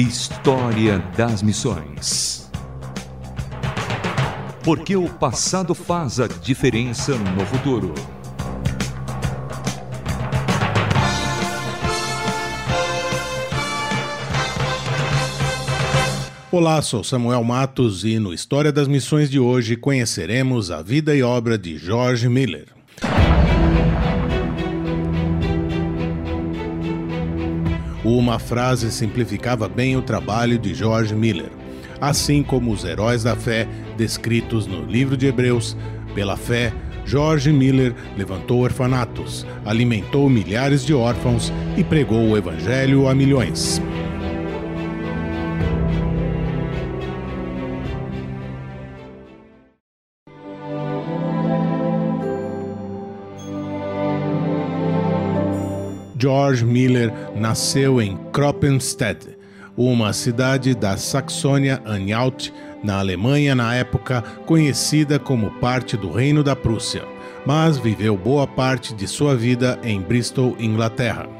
História das Missões. Porque o passado faz a diferença no futuro. Olá, sou Samuel Matos e no História das Missões de hoje conheceremos a vida e obra de George Miller. Uma frase simplificava bem o trabalho de George Miller. Assim como os heróis da fé descritos no livro de Hebreus, pela fé, George Miller levantou orfanatos, alimentou milhares de órfãos e pregou o evangelho a milhões. George Miller nasceu em Kroppenstedt, uma cidade da Saxônia-Anhalt, na Alemanha na época conhecida como parte do Reino da Prússia, mas viveu boa parte de sua vida em Bristol, Inglaterra.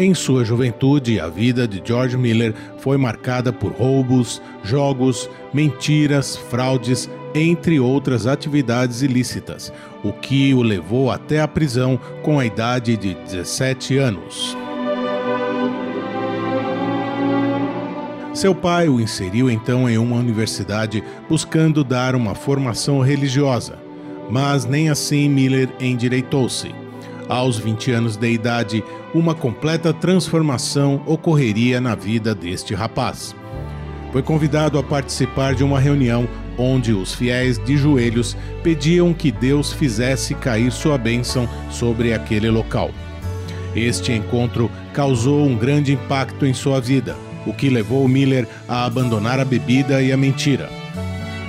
Em sua juventude, a vida de George Miller foi marcada por roubos, jogos, mentiras, fraudes, entre outras atividades ilícitas, o que o levou até a prisão com a idade de 17 anos. Seu pai o inseriu então em uma universidade buscando dar uma formação religiosa, mas nem assim Miller endireitou-se. Aos 20 anos de idade, uma completa transformação ocorreria na vida deste rapaz. Foi convidado a participar de uma reunião onde os fiéis de joelhos pediam que Deus fizesse cair sua bênção sobre aquele local. Este encontro causou um grande impacto em sua vida, o que levou Miller a abandonar a bebida e a mentira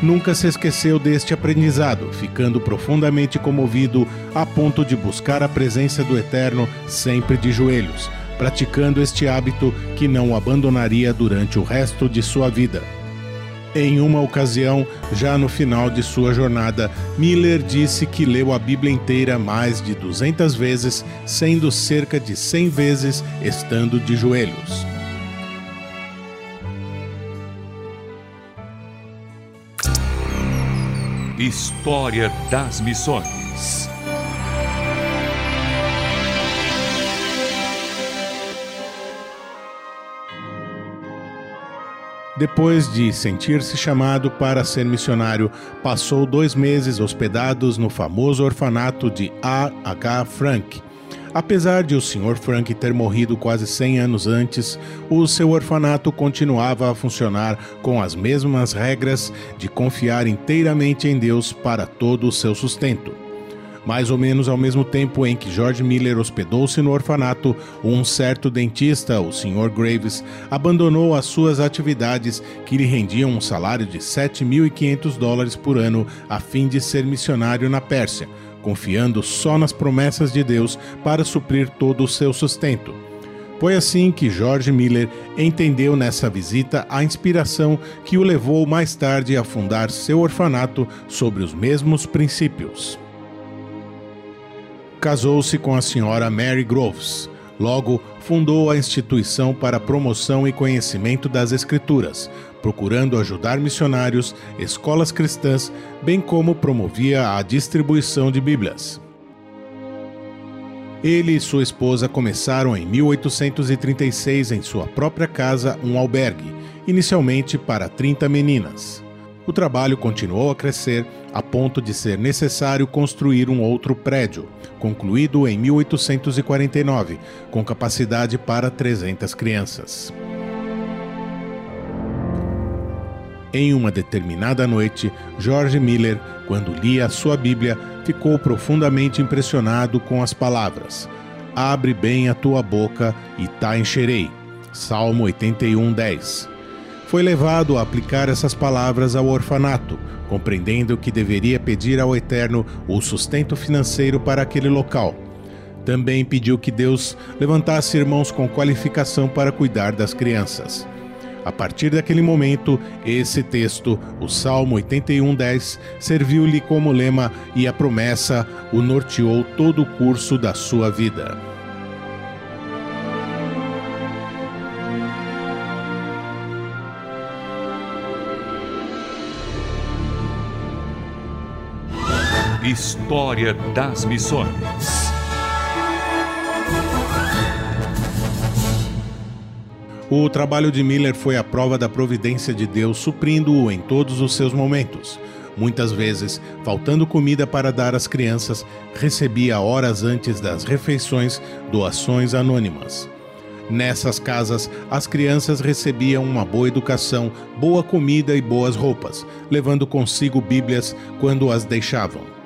nunca se esqueceu deste aprendizado, ficando profundamente comovido a ponto de buscar a presença do Eterno sempre de joelhos, praticando este hábito que não o abandonaria durante o resto de sua vida. Em uma ocasião, já no final de sua jornada, Miller disse que leu a Bíblia inteira mais de 200 vezes, sendo cerca de 100 vezes estando de joelhos. História das Missões. Depois de sentir-se chamado para ser missionário, passou dois meses hospedados no famoso orfanato de A. H. Frank, Apesar de o Sr. Frank ter morrido quase 100 anos antes, o seu orfanato continuava a funcionar com as mesmas regras de confiar inteiramente em Deus para todo o seu sustento. Mais ou menos ao mesmo tempo em que George Miller hospedou-se no orfanato, um certo dentista, o Sr. Graves, abandonou as suas atividades que lhe rendiam um salário de 7.500 dólares por ano a fim de ser missionário na Pérsia confiando só nas promessas de Deus para suprir todo o seu sustento. Foi assim que George Miller entendeu nessa visita a inspiração que o levou mais tarde a fundar seu orfanato sobre os mesmos princípios. Casou-se com a senhora Mary Groves. Logo, fundou a Instituição para a Promoção e Conhecimento das Escrituras, procurando ajudar missionários, escolas cristãs, bem como promovia a distribuição de Bíblias. Ele e sua esposa começaram em 1836 em sua própria casa um albergue, inicialmente para 30 meninas. O trabalho continuou a crescer a ponto de ser necessário construir um outro prédio, concluído em 1849, com capacidade para 300 crianças. Em uma determinada noite, George Miller, quando lia a sua Bíblia, ficou profundamente impressionado com as palavras: Abre bem a tua boca e tá encherei. Salmo 81, 10. Foi levado a aplicar essas palavras ao orfanato, compreendendo que deveria pedir ao Eterno o sustento financeiro para aquele local. Também pediu que Deus levantasse irmãos com qualificação para cuidar das crianças. A partir daquele momento, esse texto, o Salmo 81:10, serviu-lhe como lema e a promessa o norteou todo o curso da sua vida. História das Missões. O trabalho de Miller foi a prova da providência de Deus, suprindo-o em todos os seus momentos. Muitas vezes, faltando comida para dar às crianças, recebia horas antes das refeições doações anônimas. Nessas casas, as crianças recebiam uma boa educação, boa comida e boas roupas, levando consigo Bíblias quando as deixavam.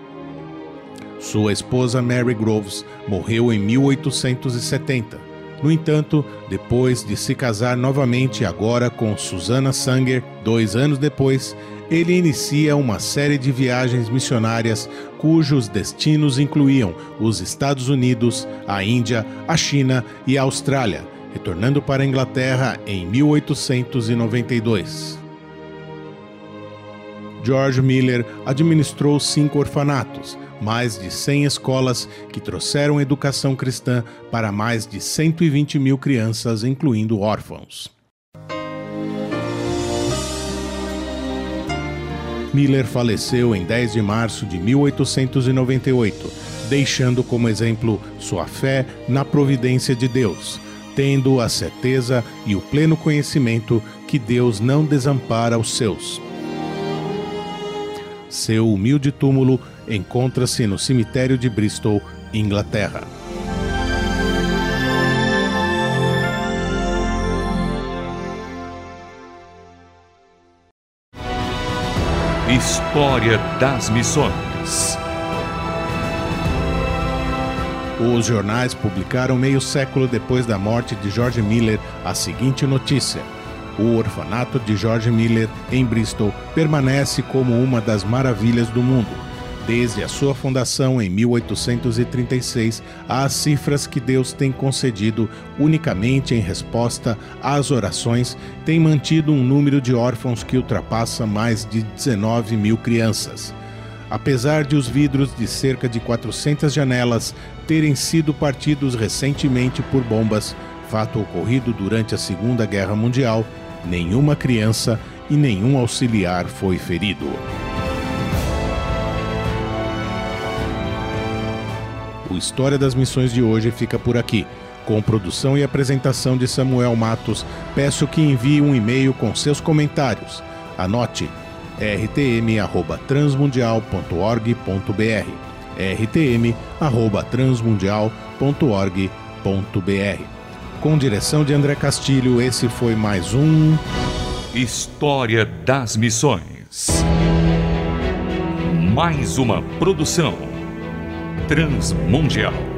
Sua esposa Mary Groves morreu em 1870. No entanto, depois de se casar novamente agora com Susana Sanger, dois anos depois, ele inicia uma série de viagens missionárias cujos destinos incluíam os Estados Unidos, a Índia, a China e a Austrália, retornando para a Inglaterra em 1892. George Miller administrou cinco orfanatos, mais de 100 escolas que trouxeram educação cristã para mais de 120 mil crianças, incluindo órfãos. Miller faleceu em 10 de março de 1898, deixando como exemplo sua fé na providência de Deus, tendo a certeza e o pleno conhecimento que Deus não desampara os seus. Seu humilde túmulo encontra-se no cemitério de Bristol, Inglaterra. História das Missões. Os jornais publicaram meio século depois da morte de George Miller a seguinte notícia o orfanato de George Miller, em Bristol, permanece como uma das maravilhas do mundo. Desde a sua fundação em 1836, as cifras que Deus tem concedido unicamente em resposta às orações têm mantido um número de órfãos que ultrapassa mais de 19 mil crianças. Apesar de os vidros de cerca de 400 janelas terem sido partidos recentemente por bombas, fato ocorrido durante a Segunda Guerra Mundial, nenhuma criança e nenhum auxiliar foi ferido. O História das Missões de hoje fica por aqui. Com produção e apresentação de Samuel Matos, peço que envie um e-mail com seus comentários. Anote rtm@transmundial.org.br. rtm@transmundial.org.br. Com direção de André Castilho, esse foi mais um História das Missões. Mais uma produção transmundial.